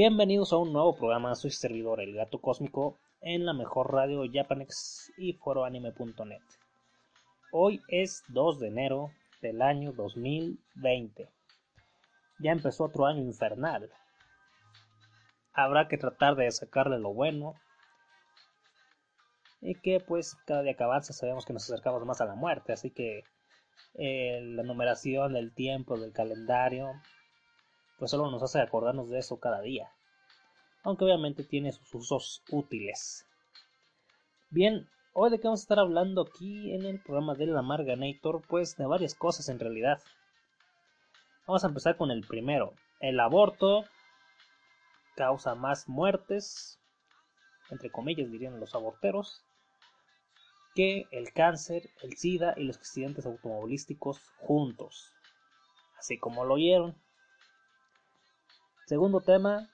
Bienvenidos a un nuevo programa, soy servidor El Gato Cósmico en la mejor radio Japanex y foroanime.net. Hoy es 2 de enero del año 2020. Ya empezó otro año infernal. Habrá que tratar de sacarle lo bueno. Y que pues cada día que avanza sabemos que nos acercamos más a la muerte, así que eh, la numeración del tiempo, del calendario, pues solo nos hace acordarnos de eso cada día. Aunque obviamente tiene sus usos útiles. Bien, hoy de qué vamos a estar hablando aquí en el programa de la Marganator, pues de varias cosas en realidad. Vamos a empezar con el primero. El aborto causa más muertes, entre comillas dirían los aborteros, que el cáncer, el SIDA y los accidentes automovilísticos juntos. Así como lo oyeron. Segundo tema,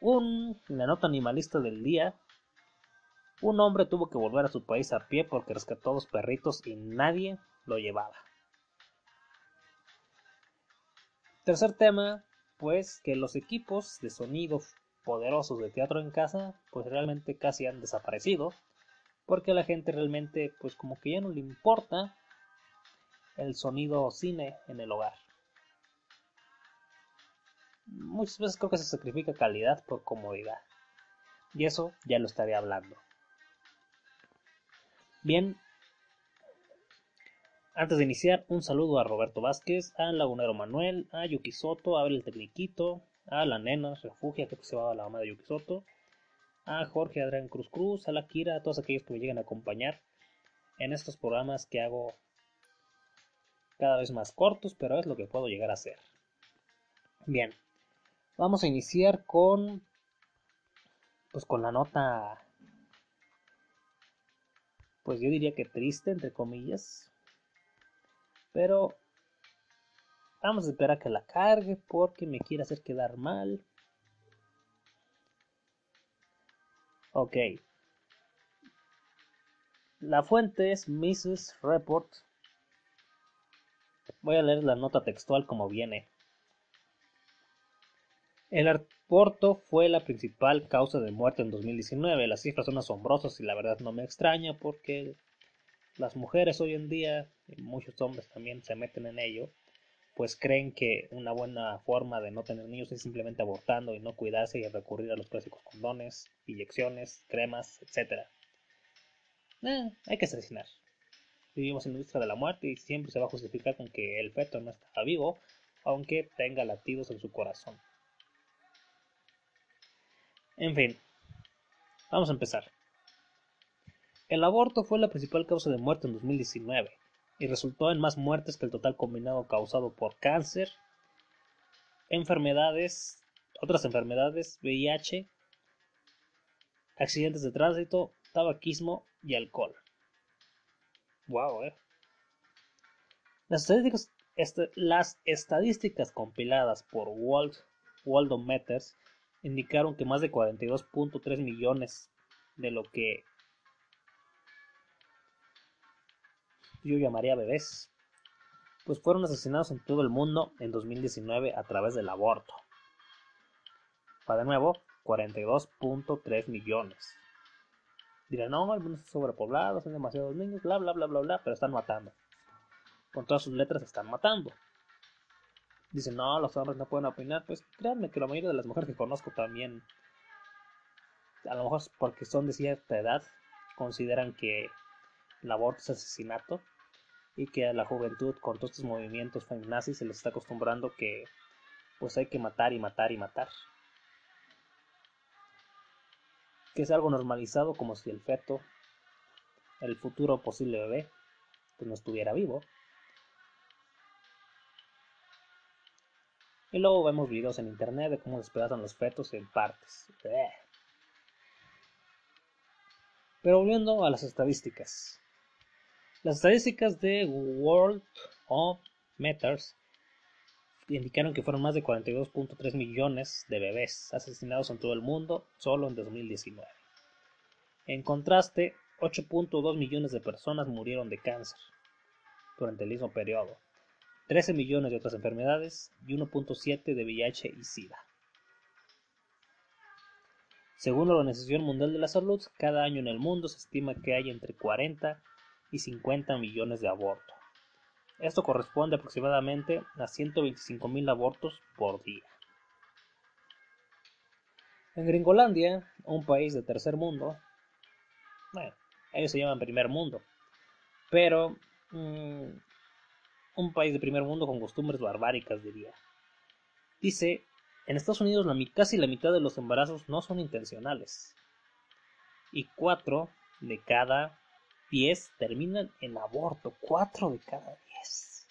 un, la nota animalista del día. Un hombre tuvo que volver a su país a pie porque rescató a dos perritos y nadie lo llevaba. Tercer tema, pues que los equipos de sonido poderosos de teatro en casa, pues realmente casi han desaparecido, porque a la gente realmente, pues como que ya no le importa el sonido cine en el hogar muchas veces creo que se sacrifica calidad por comodidad. Y eso ya lo estaré hablando. Bien, antes de iniciar, un saludo a Roberto Vázquez, a Lagunero Manuel, a Yuki Soto, a Abel el Tecniquito, a la nena Refugia, que se va la mamá de Yuki Soto, a Jorge Adrián Cruz Cruz, a la Kira, a todos aquellos que me llegan a acompañar en estos programas que hago cada vez más cortos, pero es lo que puedo llegar a hacer. Bien, Vamos a iniciar con pues con la nota pues yo diría que triste entre comillas. Pero vamos a esperar a que la cargue porque me quiere hacer quedar mal. Ok. La fuente es Mrs. Report. Voy a leer la nota textual como viene. El aborto fue la principal causa de muerte en 2019. Las cifras son asombrosas y la verdad no me extraña porque las mujeres hoy en día, y muchos hombres también se meten en ello, pues creen que una buena forma de no tener niños es simplemente abortando y no cuidarse y recurrir a los clásicos condones, inyecciones, cremas, etc. Eh, hay que asesinar. Vivimos en la industria de la muerte y siempre se va a justificar con que el feto no está vivo, aunque tenga latidos en su corazón. En fin, vamos a empezar. El aborto fue la principal causa de muerte en 2019 y resultó en más muertes que el total combinado causado por cáncer, enfermedades, otras enfermedades, VIH, accidentes de tránsito, tabaquismo y alcohol. Wow, eh. Las estadísticas, compiladas por Walt, Waldo Metters indicaron que más de 42.3 millones de lo que yo llamaría bebés, pues fueron asesinados en todo el mundo en 2019 a través del aborto. Para de nuevo, 42.3 millones. Dirán, no, el mundo está sobrepoblado, son demasiados niños, bla, bla, bla, bla, bla, pero están matando. Con todas sus letras están matando dicen, no, los hombres no pueden opinar, pues créanme que la mayoría de las mujeres que conozco también, a lo mejor porque son de cierta edad, consideran que el aborto es asesinato y que a la juventud con todos estos movimientos feminazis se les está acostumbrando que pues hay que matar y matar y matar. Que es algo normalizado como si el feto, el futuro posible bebé, pues no estuviera vivo. Y luego vemos videos en internet de cómo despedazan los fetos en partes. Pero volviendo a las estadísticas. Las estadísticas de World of Meters indicaron que fueron más de 42.3 millones de bebés asesinados en todo el mundo solo en 2019. En contraste, 8.2 millones de personas murieron de cáncer durante el mismo periodo, 13 millones de otras enfermedades y 1.7 de VIH y SIDA. Según la Organización Mundial de la Salud, cada año en el mundo se estima que hay entre 40 y 50 millones de abortos. Esto corresponde aproximadamente a 125 mil abortos por día. En Gringolandia, un país de tercer mundo, bueno, ellos se llaman primer mundo, pero mm, un país de primer mundo con costumbres barbáricas, diría. Dice, en Estados Unidos la, casi la mitad de los embarazos no son intencionales. Y 4 de cada 10 terminan en aborto. 4 de cada 10.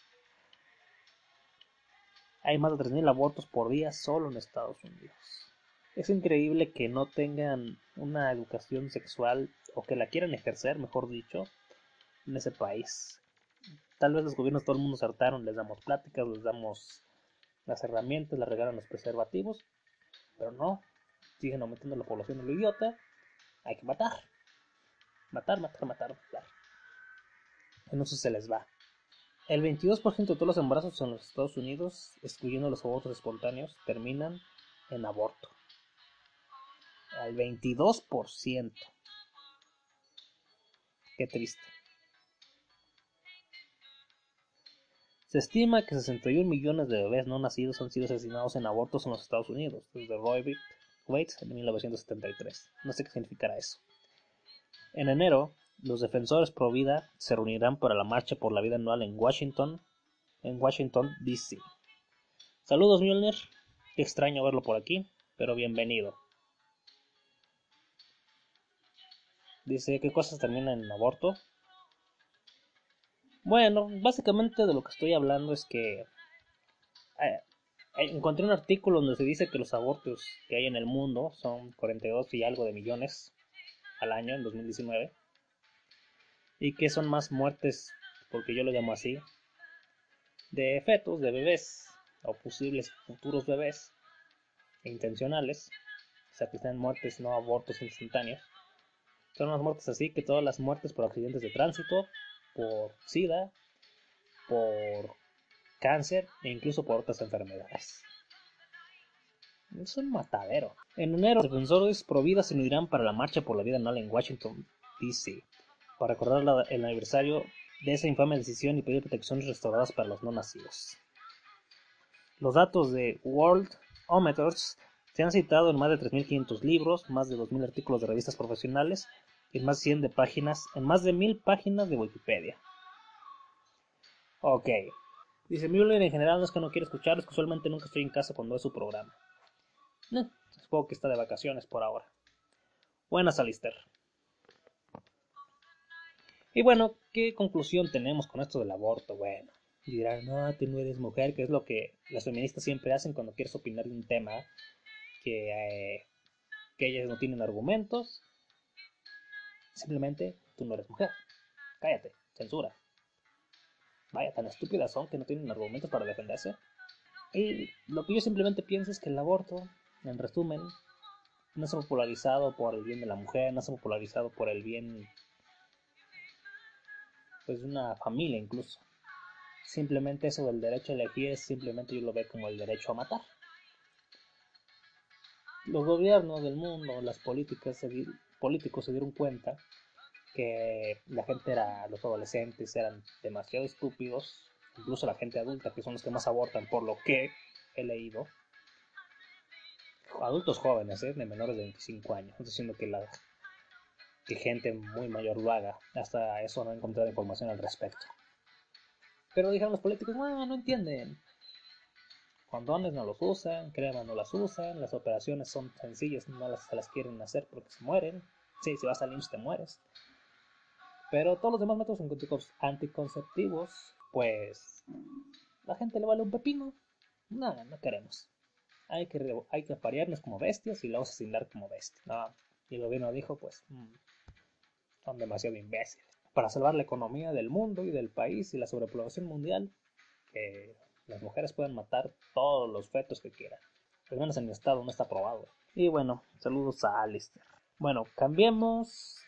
Hay más de 3.000 abortos por día solo en Estados Unidos. Es increíble que no tengan una educación sexual o que la quieran ejercer, mejor dicho, en ese país. Tal vez los gobiernos todo el mundo se hartaron, les damos pláticas, les damos las herramientas, les regalan los preservativos, pero no, siguen aumentando la población de lo idiota, hay que matar, matar, matar, matar, matar. En eso se les va. El 22% de todos los embarazos en los Estados Unidos, excluyendo los abortos espontáneos, terminan en aborto. Al 22%. Qué triste. Se estima que 61 millones de bebés no nacidos han sido asesinados en abortos en los Estados Unidos, desde Roe v. En 1973. No sé qué significará eso. En enero, los defensores pro vida se reunirán para la marcha por la vida anual en Washington, en Washington D.C. Saludos, Mjolnir. Qué extraño verlo por aquí, pero bienvenido. Dice, ¿qué cosas terminan en aborto? Bueno, básicamente de lo que estoy hablando es que eh, encontré un artículo donde se dice que los abortos que hay en el mundo son 42 y algo de millones al año en 2019 y que son más muertes, porque yo lo llamo así, de fetos, de bebés o posibles futuros bebés intencionales, o sea que están muertes, no abortos instantáneos. Son más muertes así que todas las muertes por accidentes de tránsito, por SIDA, por cáncer e incluso por otras enfermedades. Es un matadero. En enero, los defensores pro vida se unirán para la marcha por la vida anual en Washington, D.C., para recordar el aniversario de esa infame decisión y pedir protecciones restauradas para los no nacidos. Los datos de World Ometers se han citado en más de 3.500 libros, más de 2.000 artículos de revistas profesionales en más de 100 de páginas, en más de 1000 páginas de Wikipedia. Ok. Dice Müller en general no es que no quiera escuchar, es que usualmente nunca estoy en casa cuando es su programa. Eh, supongo que está de vacaciones por ahora. Buenas, Alister. Y bueno, ¿qué conclusión tenemos con esto del aborto? Bueno, dirán, no, tú no eres mujer, que es lo que las feministas siempre hacen cuando quieres opinar de un tema que, eh, que ellas no tienen argumentos Simplemente tú no eres mujer. Cállate, censura. Vaya, tan estúpidas son que no tienen argumentos para defenderse. Y lo que yo simplemente pienso es que el aborto, en resumen, no se ha popularizado por el bien de la mujer, no se ha popularizado por el bien pues de una familia incluso. Simplemente eso del derecho a elegir simplemente yo lo veo como el derecho a matar. Los gobiernos del mundo, las políticas políticos se dieron cuenta que la gente era, los adolescentes eran demasiado estúpidos, incluso la gente adulta, que son los que más abortan, por lo que he leído. Adultos jóvenes, ¿eh? de menores de 25 años, diciendo que la gente muy mayor lo haga. Hasta eso no he encontrado información al respecto. Pero dijeron los políticos, no, no entienden. Condones no los usan, cremas no las usan, las operaciones son sencillas, no las, se las quieren hacer porque se mueren. Sí, si vas al IMSS te mueres. Pero todos los demás métodos anticonceptivos, pues la gente le vale un pepino. Nada, no queremos. Hay que, hay que aparearnos como bestias y luego asesinar como bestias. Y el gobierno dijo, pues, mm, son demasiado imbéciles. Para salvar la economía del mundo y del país y la sobrepoblación mundial, que las mujeres pueden matar todos los fetos que quieran. Al menos en mi estado no está aprobado. Y bueno, saludos a Alistair. Bueno, cambiemos.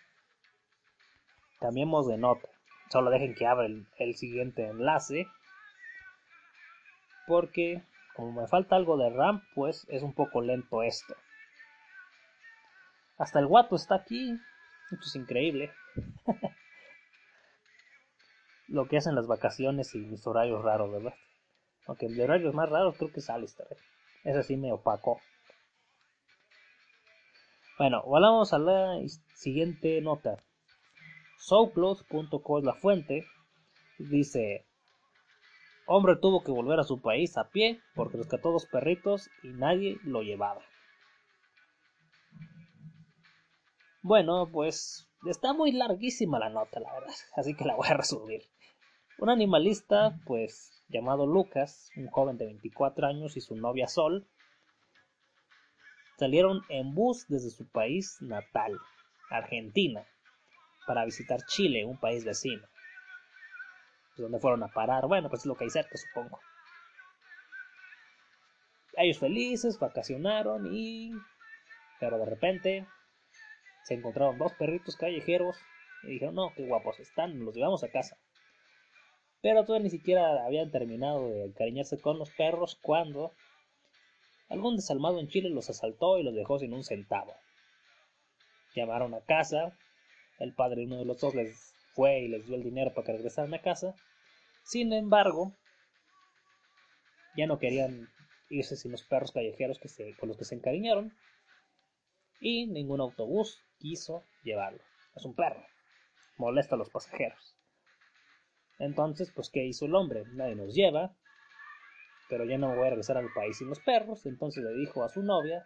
Cambiemos de nota. Solo dejen que abra el, siguiente enlace. Porque como me falta algo de RAM, pues es un poco lento esto. Hasta el guato está aquí. Esto es increíble. Lo que hacen las vacaciones y mis horarios raros, ¿verdad? Aunque de horarios más raros creo que es Alistair. ¿eh? Ese sí me opacó. Bueno, vamos a la siguiente nota. Souclose.co es la fuente. Dice, hombre tuvo que volver a su país a pie porque rescató dos perritos y nadie lo llevaba. Bueno, pues está muy larguísima la nota, la verdad, así que la voy a resumir. Un animalista, pues llamado Lucas, un joven de 24 años y su novia Sol, salieron en bus desde su país natal, Argentina, para visitar Chile, un país vecino. Pues, donde fueron a parar? Bueno, pues es lo que hay cerca, supongo. Ellos felices, vacacionaron y... Pero de repente se encontraron dos perritos callejeros y dijeron, no, qué guapos están, los llevamos a casa. Pero todavía ni siquiera habían terminado de encariñarse con los perros cuando algún desalmado en Chile los asaltó y los dejó sin un centavo. Llamaron a casa, el padre de uno de los dos les fue y les dio el dinero para que regresaran a casa. Sin embargo, ya no querían irse sin los perros callejeros con los que se encariñaron y ningún autobús quiso llevarlo. Es un perro. Molesta a los pasajeros. Entonces, pues, ¿qué hizo el hombre? Nadie nos lleva, pero ya no me voy a regresar al país sin los perros. Entonces le dijo a su novia,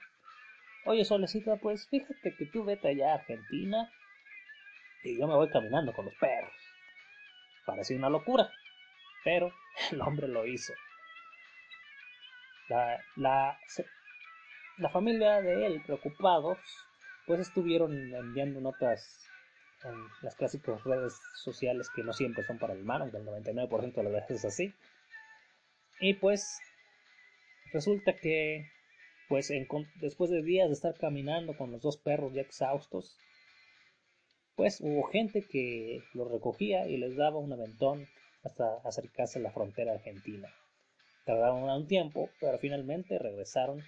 oye, Solecita, pues fíjate que tú vete allá a Argentina y yo me voy caminando con los perros. Parecía una locura, pero el hombre lo hizo. La, la, la familia de él, preocupados, pues estuvieron enviando notas en las clásicas redes sociales que no siempre son para el mal, aunque el 99% de las veces es así. Y pues resulta que pues después de días de estar caminando con los dos perros ya exhaustos, pues hubo gente que los recogía y les daba un aventón hasta acercarse a la frontera argentina. Tardaron un tiempo, pero finalmente regresaron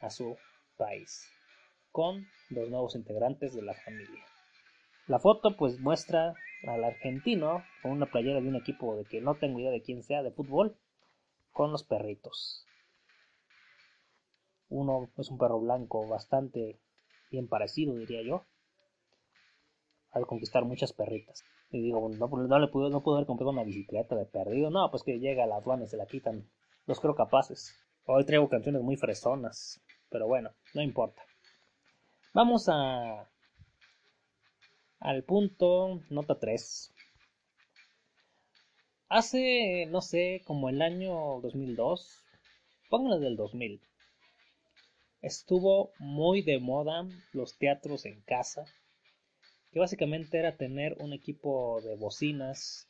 a su país con los nuevos integrantes de la familia. La foto pues muestra al argentino con una playera de un equipo de que no tengo idea de quién sea de fútbol con los perritos. Uno es un perro blanco bastante bien parecido diría yo al conquistar muchas perritas. Y digo, no, no le puedo, no puedo haber comprado una bicicleta de perdido. No, pues que llega a la aduana y se la quitan. Los creo capaces. Hoy traigo canciones muy fresonas. Pero bueno, no importa. Vamos a al punto nota 3. Hace, no sé, como el año 2002, pónganle del 2000, estuvo muy de moda los teatros en casa, que básicamente era tener un equipo de bocinas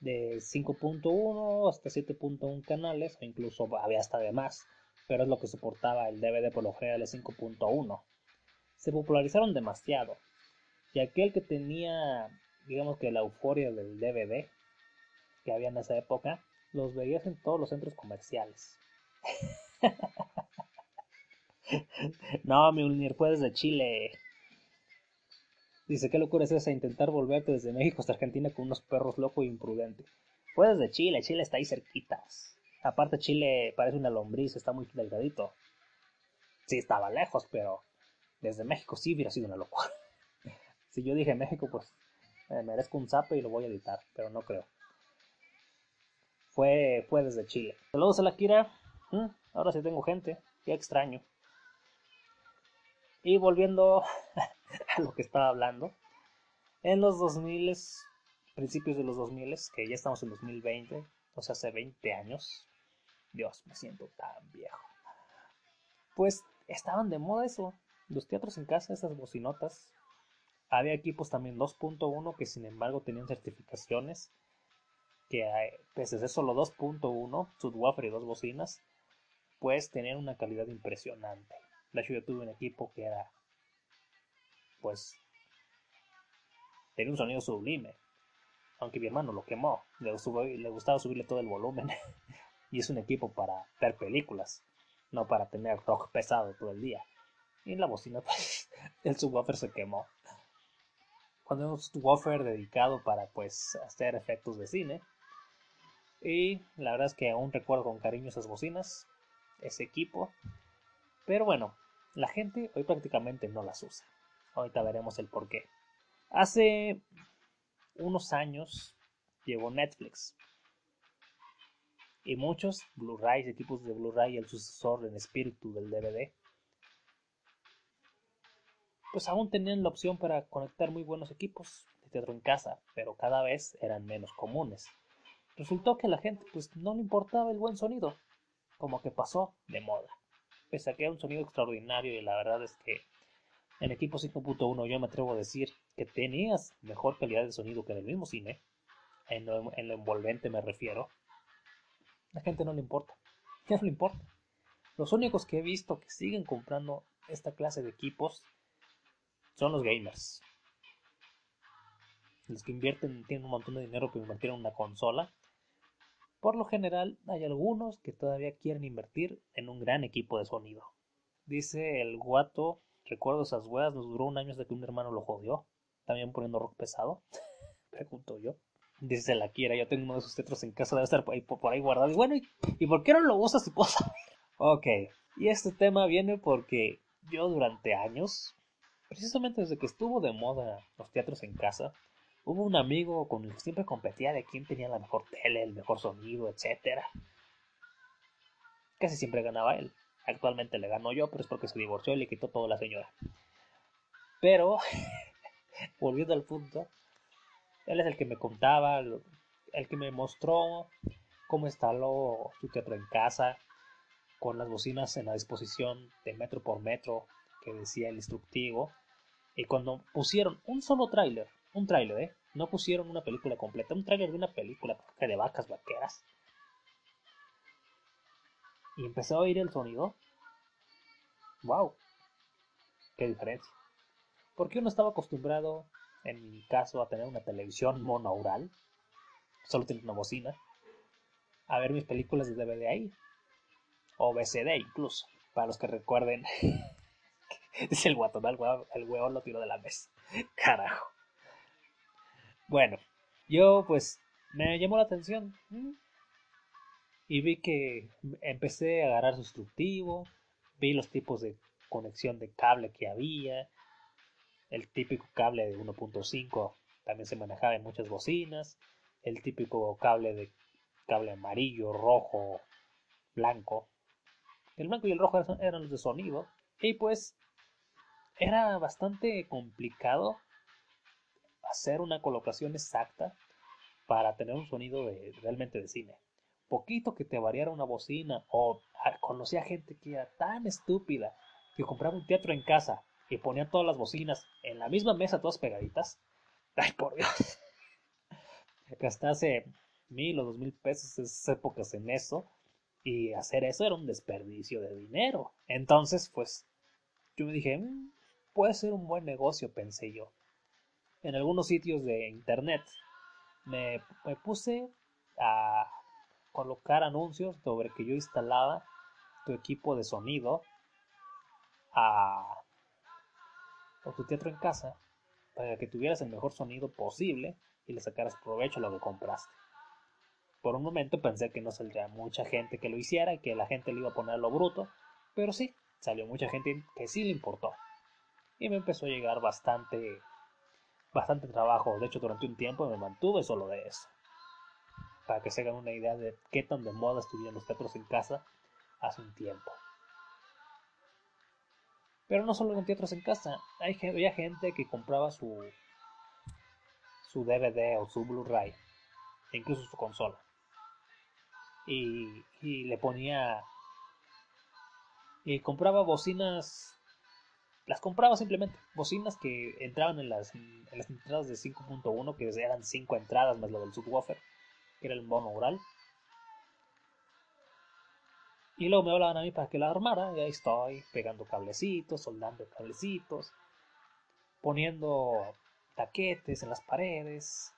de 5.1 hasta 7.1 canales, o incluso había hasta de más, pero es lo que soportaba el DVD por lo general de 5.1 se popularizaron demasiado. Y aquel que tenía, digamos que la euforia del DVD que había en esa época, los veías en todos los centros comerciales. no, mi unir fue desde Chile. Dice, qué locura es esa intentar volverte desde México hasta Argentina con unos perros locos e imprudentes. Fue desde Chile, Chile está ahí cerquitas. Aparte Chile parece una lombriz, está muy delgadito. Sí, estaba lejos, pero desde México sí hubiera sido una locura. Si yo dije México, pues me merezco un zape y lo voy a editar, pero no creo. Fue, fue desde Chile. Saludos a la Kira. Mm, ahora sí tengo gente. Qué extraño. Y volviendo a lo que estaba hablando. En los 2000, principios de los 2000, que ya estamos en 2020, o sea, hace 20 años. Dios, me siento tan viejo. Pues estaban de moda eso, los teatros en casa, esas bocinotas. Había equipos también 2.1 que sin embargo tenían certificaciones. Que pese a ser solo 2.1, subwoofer y dos bocinas, pues tenían una calidad impresionante. De hecho yo tuve un equipo que era, pues, tenía un sonido sublime. Aunque mi hermano lo quemó, le, gustaba subirle todo el volumen. y es un equipo para ver películas, no para tener rock pesado todo el día. Y la bocina, pues, el subwoofer se quemó. Cuando un subwoofer dedicado para pues hacer efectos de cine. Y la verdad es que aún recuerdo con cariño esas bocinas, ese equipo. Pero bueno, la gente hoy prácticamente no las usa. Ahorita veremos el por qué. Hace unos años llegó Netflix. Y muchos Blu-rays, equipos de Blu-ray, el sucesor en espíritu del DVD, pues aún tenían la opción para conectar muy buenos equipos de teatro en casa, pero cada vez eran menos comunes. Resultó que a la gente pues no le importaba el buen sonido, como que pasó de moda. Pese a que era un sonido extraordinario y la verdad es que en equipo 5.1 yo me atrevo a decir que tenías mejor calidad de sonido que en el mismo cine, en lo, en lo envolvente me refiero, la gente no le importa, ya no le importa. Los únicos que he visto que siguen comprando esta clase de equipos son los gamers. Los que invierten, tienen un montón de dinero para invertir en una consola. Por lo general, hay algunos que todavía quieren invertir en un gran equipo de sonido. Dice el guato, recuerdo esas weas, nos duró un año hasta que un hermano lo jodió. También poniendo rock pesado. Pregunto yo. Dice la quiera, yo tengo uno de esos tetros en casa, debe estar por ahí, guardado. Y bueno, ¿y, por qué no lo usas si saber? Ok, y este tema viene porque yo durante años Precisamente desde que estuvo de moda los teatros en casa, hubo un amigo con el que siempre competía de quién tenía la mejor tele, el mejor sonido, etc. Casi siempre ganaba él. Actualmente le ganó yo, pero es porque se divorció y le quitó todo la señora. Pero, volviendo al punto, él es el que me contaba, el que me mostró cómo instaló su teatro en casa, con las bocinas en la disposición de metro por metro, que decía el instructivo. Y cuando pusieron un solo tráiler, un tráiler, ¿eh? No pusieron una película completa, un tráiler de una película de vacas vaqueras. Y empecé a oír el sonido. ¡Wow! ¡Qué diferencia! Porque uno estaba acostumbrado, en mi caso, a tener una televisión monaural, solo tenía una bocina, a ver mis películas de DVD ahí, o VCD incluso, para los que recuerden Dice el guatón, el huevo, el huevo lo tiró de la mesa. Carajo. Bueno, yo pues me llamó la atención. Y vi que empecé a agarrar su instructivo. Vi los tipos de conexión de cable que había. El típico cable de 1.5 también se manejaba en muchas bocinas. El típico cable de cable amarillo, rojo, blanco. El blanco y el rojo eran los de sonido. Y pues era bastante complicado hacer una colocación exacta para tener un sonido de, realmente de cine. Poquito que te variara una bocina o conocía gente que era tan estúpida que compraba un teatro en casa y ponía todas las bocinas en la misma mesa todas pegaditas. Ay, por Dios. Gastase mil o dos mil pesos esas épocas en eso y hacer eso era un desperdicio de dinero. Entonces, pues, yo me dije, mm, puede ser un buen negocio, pensé yo. En algunos sitios de internet me, puse a colocar anuncios sobre que yo instalaba tu equipo de sonido a, o tu teatro en casa para que tuvieras el mejor sonido posible y le sacaras provecho a lo que compraste. Por un momento pensé que no saldría mucha gente que lo hiciera y que la gente le iba a poner lo bruto, pero sí, salió mucha gente que sí le importó y me empezó a llegar bastante bastante trabajo. De hecho, durante un tiempo me mantuve solo de eso. Para que se hagan una idea de qué tan de moda estuvieron los teatros en casa hace un tiempo. Pero no solo en teatros en casa, hay, había gente que compraba su, su DVD o su Blu-ray, e incluso su consola. Y, y le ponía. Y compraba bocinas las compraba simplemente. Bocinas que entraban en las, las entradas de 5.1, que eran 5 entradas más lo del subwoofer, que era el mono oral. Y luego me hablaban a mí para que la armara, y ahí estoy, pegando cablecitos, soldando cablecitos, poniendo taquetes en las paredes.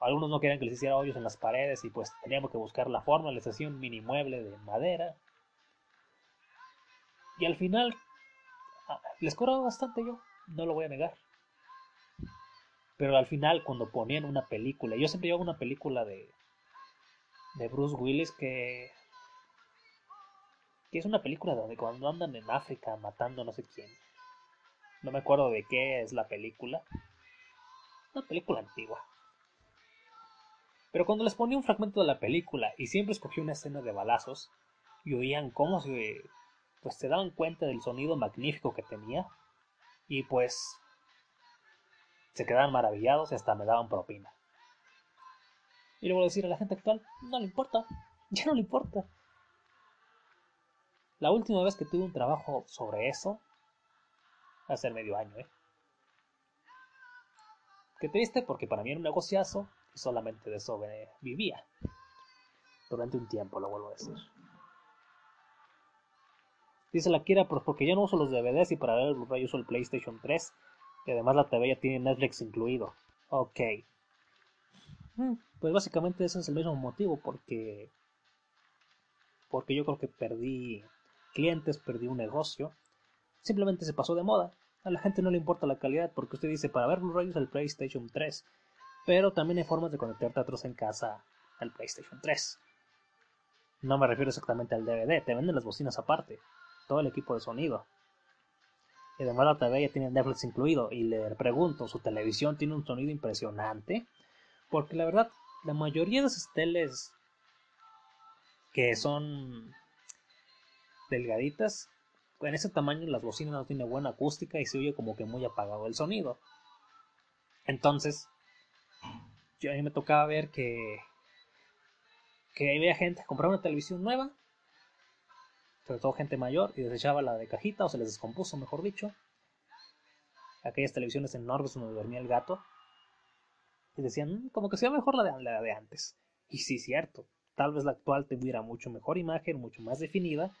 Algunos no querían que les hiciera hoyos en las paredes y pues teníamos que buscar la forma, les hacía un mini mueble de madera. Y al final les cobraba bastante yo, no lo voy a negar. Pero al final, cuando ponían una película, yo siempre llevaba una película de, de Bruce Willis que, que es una película donde cuando andan en África matando no sé quién. No me acuerdo de qué es la película. Una película antigua. Pero cuando les ponía un fragmento de la película y siempre escogía una escena de balazos y oían cómo se pues se daban cuenta del sonido magnífico que tenía y pues se quedaban maravillados y hasta me daban propina. Y le voy a decir a la gente actual, no le importa, ya no le importa. La última vez que tuve un trabajo sobre eso, hace medio año, ¿eh? Qué triste porque para mí era un negociazo y solamente de eso vivía. Durante un tiempo, lo vuelvo a decir. Dice la Kira, pues porque ya no uso los DVDs y para ver el Blu-ray uso el PlayStation 3. Y además la TV ya tiene Netflix incluido. Ok. Mm, pues básicamente ese es el mismo motivo, porque. Porque yo creo que perdí clientes, perdí un negocio. Simplemente se pasó de moda. A la gente no le importa la calidad, porque usted dice para ver Blu-ray usa el PlayStation 3. Pero también hay formas de conectarte a otros en casa al PlayStation 3. No me refiero exactamente al DVD, te venden las bocinas aparte todo el equipo de sonido. Y además la TV ya tiene Netflix incluido. Y le pregunto, ¿su televisión tiene un sonido impresionante? Porque la verdad, la mayoría de esas teles que son delgaditas, en ese tamaño las bocinas no tienen buena acústica y se oye como que muy apagado el sonido. Entonces, yo a mí me tocaba ver que que había gente comprar una televisión nueva sobre todo gente mayor, y desechaba la de cajita o se les descompuso, mejor dicho. Aquellas televisiones enormes donde dormía el gato. Y decían, mm, como que sea mejor la de, la de antes. Y sí, cierto. Tal vez la actual tuviera mucho mejor imagen, mucho más definida.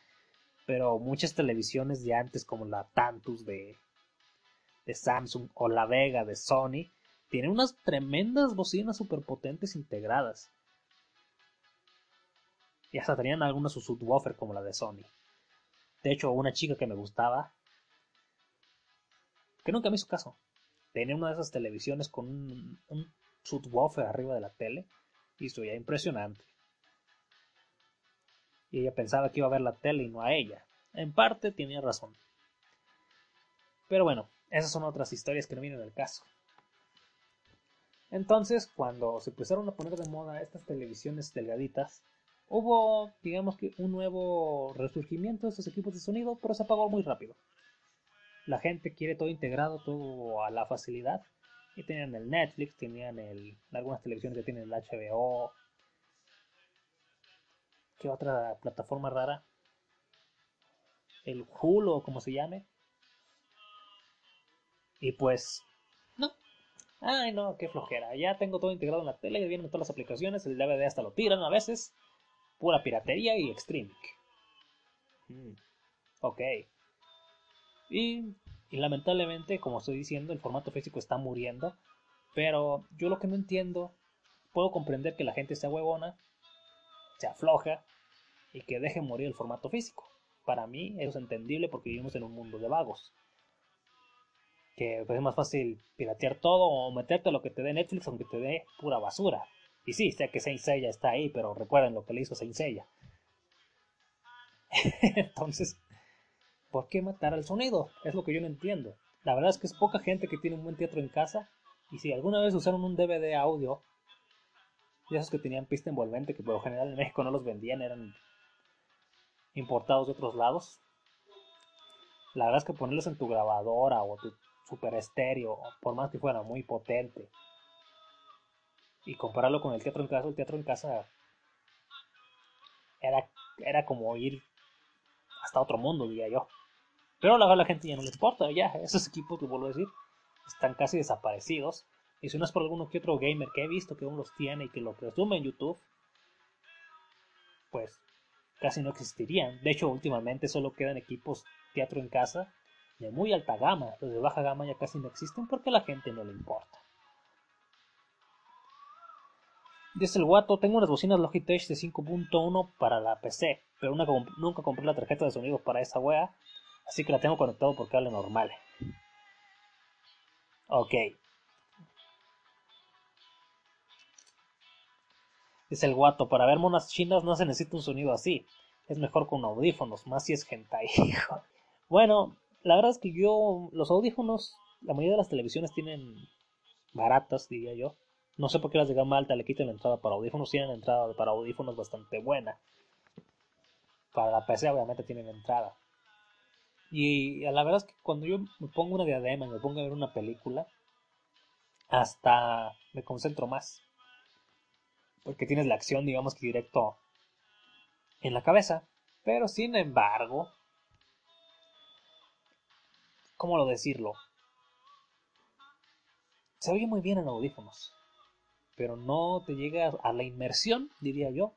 Pero muchas televisiones de antes, como la Tantus de, de Samsung o la Vega de Sony, tienen unas tremendas bocinas superpotentes integradas. Y hasta tenían algunas su subwoofer como la de Sony. De hecho, una chica que me gustaba, que nunca me hizo caso, tenía una de esas televisiones con un, un subwoofer arriba de la tele y se impresionante. Y ella pensaba que iba a ver la tele y no a ella. En parte tenía razón. Pero bueno, esas son otras historias que no vienen del caso. Entonces, cuando se empezaron a poner de moda estas televisiones delgaditas, Hubo, digamos que, un nuevo resurgimiento de estos equipos de sonido, pero se apagó muy rápido. La gente quiere todo integrado, todo a la facilidad. Y tenían el Netflix, tenían el, algunas televisiones que tienen el HBO. ¿Qué otra plataforma rara? El Hulu como se llame. Y pues, no. Ay, no, qué flojera. Ya tengo todo integrado en la tele, vienen todas las aplicaciones, el DVD hasta lo tiran a veces. Pura piratería y extreme. Mm, ok. Y, y lamentablemente, como estoy diciendo, el formato físico está muriendo. Pero yo lo que no entiendo, puedo comprender que la gente sea huevona, se afloja y que deje morir el formato físico. Para mí eso es entendible porque vivimos en un mundo de vagos. Que pues, es más fácil piratear todo o meterte lo que te dé Netflix aunque te dé pura basura. Y sí, sé que Saint Seiya está ahí, pero recuerden lo que le hizo Saint Seiya. Entonces, ¿por qué matar al sonido? Es lo que yo no entiendo. La verdad es que es poca gente que tiene un buen teatro en casa. Y si alguna vez usaron un DVD audio, de esos que tenían pista envolvente, que por lo general en México no los vendían, eran importados de otros lados. La verdad es que ponerlos en tu grabadora o tu super estéreo, por más que fuera muy potente, y compararlo con el teatro en casa, el teatro en casa era, era como ir hasta otro mundo, diría yo. Pero a la gente ya no le importa, ya, esos equipos, lo vuelvo a decir, están casi desaparecidos. Y si no es por alguno que otro gamer que he visto que aún los tiene y que lo presume en YouTube, pues casi no existirían. De hecho, últimamente solo quedan equipos teatro en casa de muy alta gama. Los de baja gama ya casi no existen porque a la gente no le importa. Dice el guato, tengo unas bocinas Logitech de 5.1 para la PC, pero nunca compré la tarjeta de sonido para esa wea. Así que la tengo conectado por cable normal. Ok. Dice el guato, para ver monas chinas no se necesita un sonido así. Es mejor con audífonos, más si es hentai. bueno, la verdad es que yo, los audífonos, la mayoría de las televisiones tienen baratas, diría yo. No sé por qué las de gama alta le quiten la entrada para audífonos. Tienen entrada para audífonos bastante buena. Para la PC obviamente tienen entrada. Y la verdad es que cuando yo me pongo una diadema y me pongo a ver una película, hasta me concentro más. Porque tienes la acción, digamos que directo en la cabeza. Pero sin embargo, ¿cómo lo decirlo? Se oye muy bien en audífonos, pero no te llega a la inmersión, diría yo,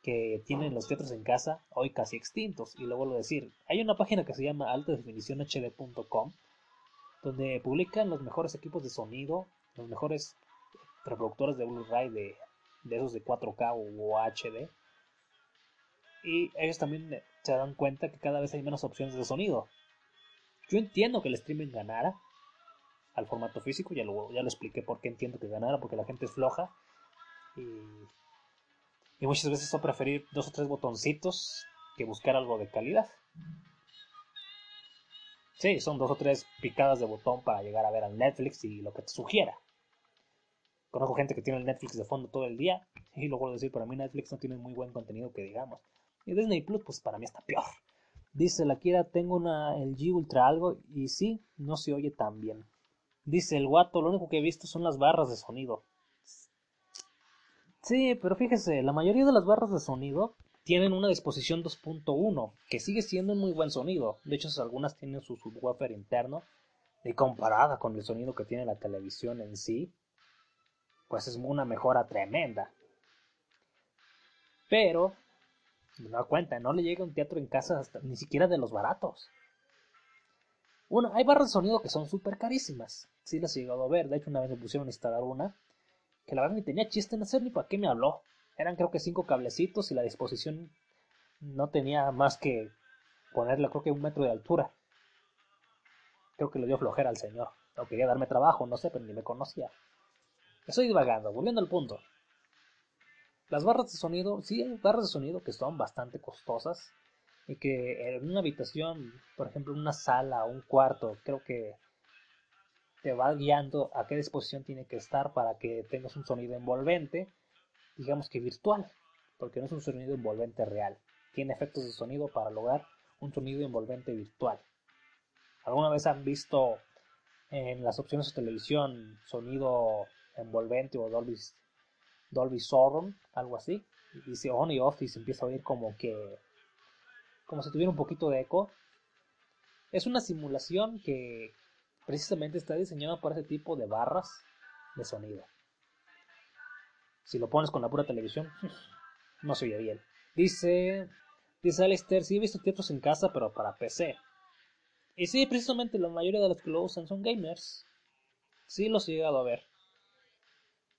que tienen los teatros en casa, hoy casi extintos. Y lo vuelvo a decir, hay una página que se llama altadefinicionhd.com, donde publican los mejores equipos de sonido, los mejores reproductores de Blu-ray de, de, esos de 4K o HD. Y ellos también se dan cuenta que cada vez hay menos opciones de sonido. Yo entiendo que el streaming ganara al formato físico, ya lo, ya lo expliqué por qué entiendo que ganara, porque la gente es floja. Y y muchas veces a preferir dos o tres botoncitos que buscar algo de calidad. Sí, son dos o tres picadas de botón para llegar a ver al Netflix y lo que te sugiera. Conozco gente que tiene el Netflix de fondo todo el día y lo vuelvo a decir, para mí Netflix no tiene muy buen contenido que digamos. Y Disney Plus, pues para mí está peor. Dice la Kira, tengo una LG Ultra algo y sí, no se oye tan bien. Dice el guato, lo único que he visto son las barras de sonido. Sí, pero fíjese, la mayoría de las barras de sonido tienen una disposición 2.1, que sigue siendo un muy buen sonido. De hecho, algunas tienen su subwoofer interno. Y comparada con el sonido que tiene la televisión en sí, pues es una mejora tremenda. Pero, da cuenta, no le llega un teatro en casa ni siquiera de los baratos. Bueno, hay barras de sonido que son súper carísimas. Sí las he llegado a ver. De hecho, una vez me pusieron a instalar una que la verdad ni tenía chiste en hacer ni para qué me habló. Eran creo que cinco cablecitos y la disposición no tenía más que ponerle creo que un metro de altura. Creo que le dio flojera al señor. No quería darme trabajo, no sé, pero ni me conocía. Estoy divagando, volviendo al punto. Las barras de sonido, sí hay barras de sonido que son bastante costosas y que en una habitación, por ejemplo, una sala o un cuarto, creo que te va guiando a qué disposición tiene que estar para que tengas un sonido envolvente, digamos que virtual, porque no es un sonido envolvente real. Tiene efectos de sonido para lograr un sonido envolvente virtual. ¿Alguna vez han visto en las opciones de televisión sonido envolvente o Dolby, Dolby Surround, algo así? Dice on y off y se empieza a oír como que como si tuviera un poquito de eco. Es una simulación que precisamente está diseñado para ese tipo de barras de sonido. Si lo pones con la pura televisión, no se oye bien. Dice, dice Alistair, sí he visto teatros en casa, pero para PC. Y sí, precisamente la mayoría de los que lo usan son gamers. Sí los he llegado a ver.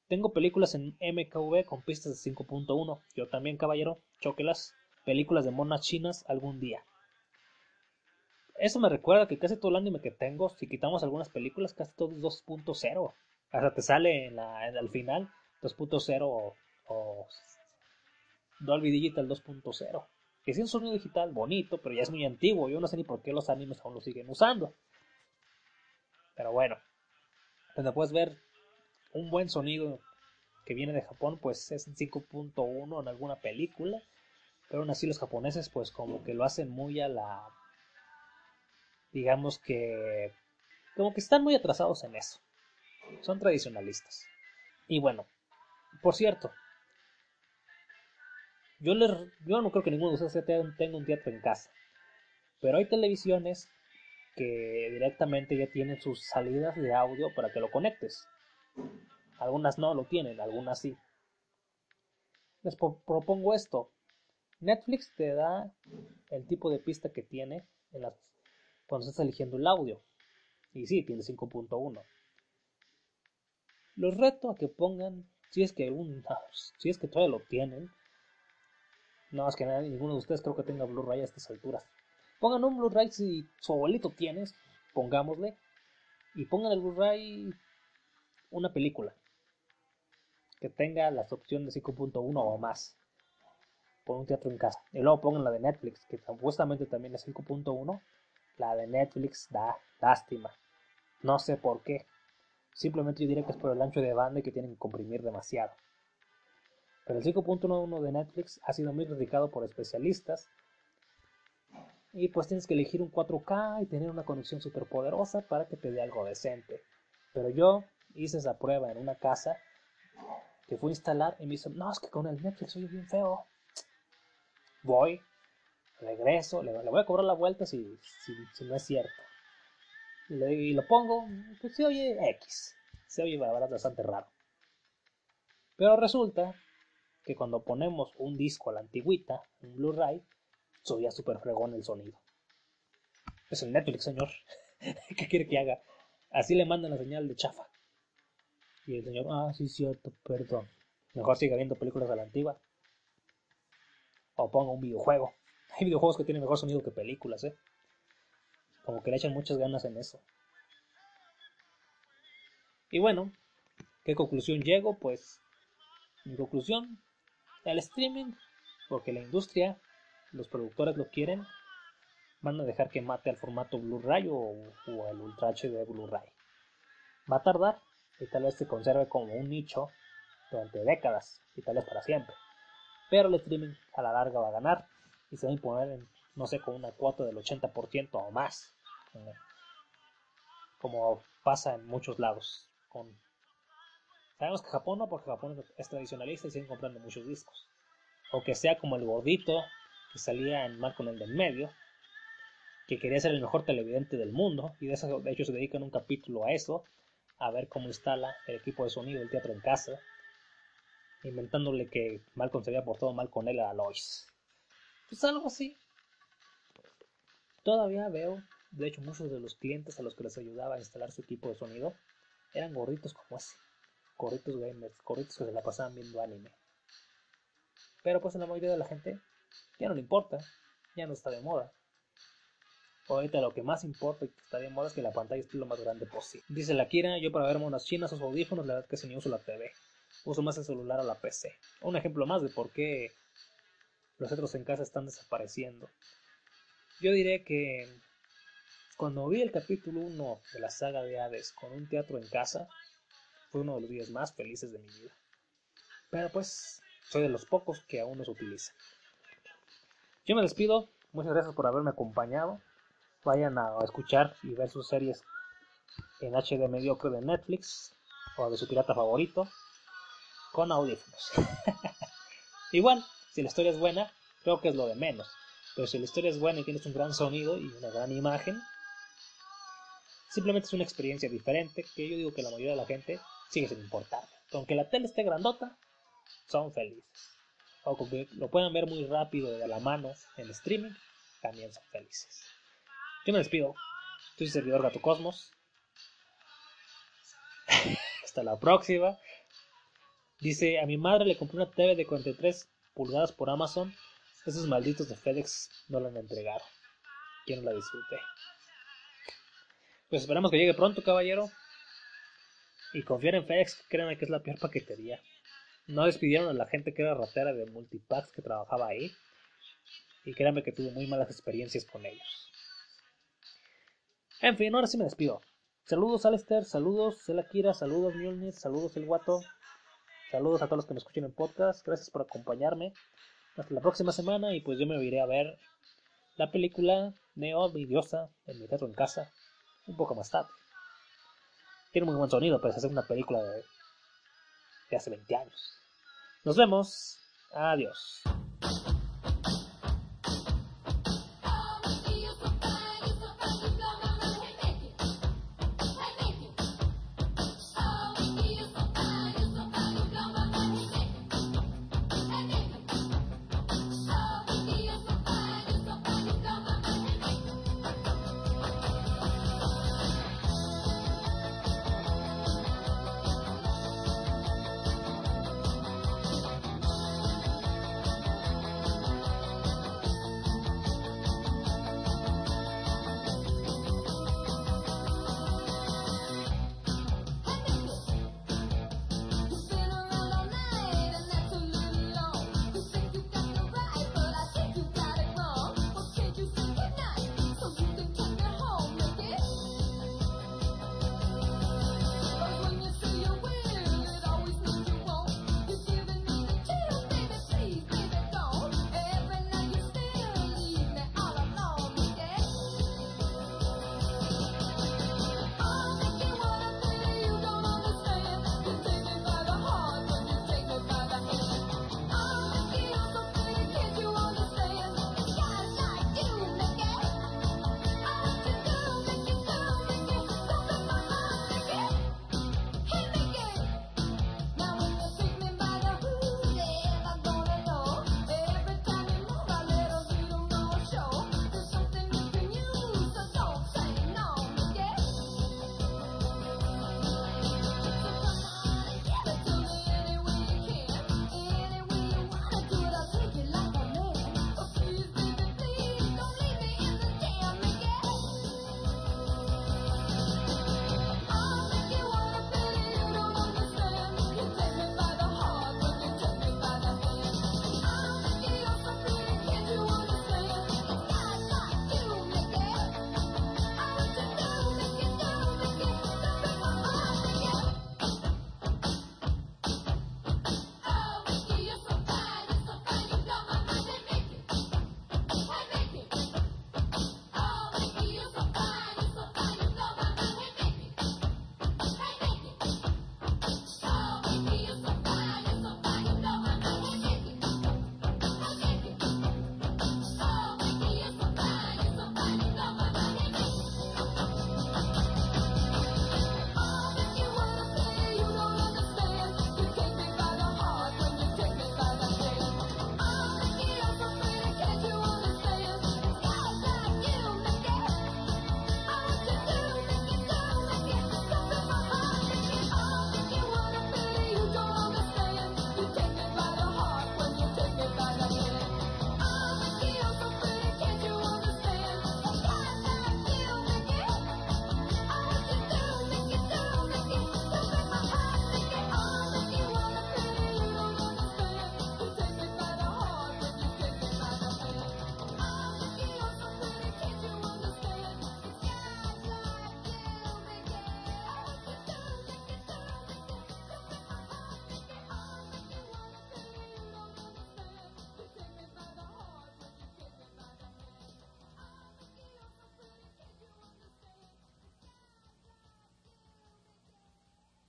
Tengo películas en MKV con pistas de 5.1. Yo también, caballero, choquelas. Películas de monas chinas algún día. Eso me recuerda que casi todo el anime que tengo, si quitamos algunas películas, casi todo es 2.0. Hasta te sale en la, al final 2.0 o, o, Dolby Digital 2.0. Que es un sonido digital bonito, pero ya es muy antiguo. Yo no sé ni por qué los animes aún lo siguen usando. Pero bueno, donde puedes ver un buen sonido que viene de Japón, pues es en 5.1 en alguna película. Pero aún así los japoneses pues como que lo hacen muy a la digamos que como que están muy atrasados en eso. Son tradicionalistas. Y bueno, por cierto, yo, les, yo no creo que ninguno de ustedes tenga un teatro en casa, pero hay televisiones que directamente ya tienen sus salidas de audio para que lo conectes. Algunas no lo tienen, algunas sí. Les propongo esto. Netflix te da el tipo de pista que tiene en cuando estás eligiendo el audio. Y sí, tiene 5.1. Los reto a que pongan, si es que un, si es que todavía lo tienen, no más que ninguno de ustedes creo que tenga Blu-ray a estas alturas. Pongan un Blu-ray si su abuelito tienes, pongámosle, y pongan el Blu-ray una película que tenga las opciones de 5.1 o más por un teatro en casa. Y luego pongan la de Netflix, que supuestamente también es 5.1. La de Netflix da lástima. No sé por qué. Simplemente yo diría que es por el ancho de banda que tienen que comprimir demasiado. Pero el 5.1 de Netflix ha sido muy criticado por especialistas. Y pues tienes que elegir un 4K y tener una conexión super poderosa para que te dé algo decente. Pero yo hice esa prueba en una casa que fui a instalar y me dice, no, es que con el Netflix soy bien feo. Voy, regreso, le, voy a cobrar la vuelta si, si, no es cierto. Y, lo pongo, pues se oye X. Se oye, bastante raro. Pero resulta que cuando ponemos un disco a la antigüita, un Blu-ray, soy súper fregón el sonido. Es el Netflix, señor. ¿Qué quiere que haga? Así le mandan la señal de chafa. Y el señor, ah, sí, cierto, perdón. Mejor siga viendo películas a la antigua. O ponga un videojuego. Hay videojuegos que tienen mejor sonido que películas, ¿eh? Como que le echan muchas ganas en eso. Y bueno, ¿qué conclusión llego? Pues mi conclusión, el streaming, porque la industria, los productores lo quieren, van a dejar que mate al formato Blu-ray o, o el Ultra HD Blu-ray. Va a tardar y tal vez se conserve como un nicho durante décadas y tal vez para siempre. Pero el streaming a la larga va a ganar y se va a imponer, en, no sé, con una cuota del 80% o más. Como pasa en muchos lados. Con... Sabemos que Japón no, porque Japón es tradicionalista y siguen comprando muchos discos. O que sea como el gordito que salía en Marco en el del medio, que quería ser el mejor televidente del mundo, y de, eso, de hecho se dedican un capítulo a eso, a ver cómo instala el equipo de sonido del teatro en casa, inventándole que Malcolm se había portado mal con él a Lois. Pues algo así. Todavía veo, de hecho, muchos de los clientes a los que les ayudaba a instalar su equipo de sonido eran gorritos como ese. Gorritos gamers, gorritos que se la pasaban viendo anime. Pero pues a la mayoría de la gente ya no le importa, ya no está de moda. Ahorita lo que más importa y que está de moda es que la pantalla esté lo más grande posible. Dice la Kira, yo para ver monas chinas o audífonos, la verdad que si ni uso la TV uso más el celular o la PC. Un ejemplo más de por qué los centros en casa están desapareciendo. Yo diré que cuando vi el capítulo 1 de la saga de Hades con un teatro en casa, fue uno de los días más felices de mi vida. Pero pues, soy de los pocos que aún no se utilizan. Yo me despido, muchas gracias por haberme acompañado. Vayan a escuchar y ver sus series en HD mediocre de Netflix o de su pirata favorito con audífonos. Igual, si la historia es buena, creo que es lo de menos. Pero si la historia es buena y tienes un gran sonido y una gran imagen, simplemente es una experiencia diferente que yo digo que la mayoría de la gente sigue sin importar. Aunque la tele esté grandota, son felices. O que lo puedan ver muy rápido de la mano en streaming, también son felices. Yo me despido. Soy servidor Gato Cosmos. Hasta la próxima. Dice, a mi madre le compré una TV de 43 pulgadas por Amazon. Esos malditos de FedEx no la han entregado. Quiero la disfrute. Pues esperamos que llegue pronto, caballero. Y confiar en FedEx, créanme que es la peor paquetería. No despidieron a la gente que era ratera de Multipacks que trabajaba ahí. Y créanme que tuve muy malas experiencias con ellos. En fin, ahora sí me despido. Saludos Alistair, saludos Selakira, saludos Mjolnir, saludos El Guato. Saludos a todos los que me escuchen en podcast. Gracias por acompañarme. Hasta la próxima semana y pues yo me iré a ver la película Neo Vidiosa en mi teatro en casa un poco más tarde. Tiene muy buen sonido, pero es una película de, de hace 20 años. Nos vemos. Adiós.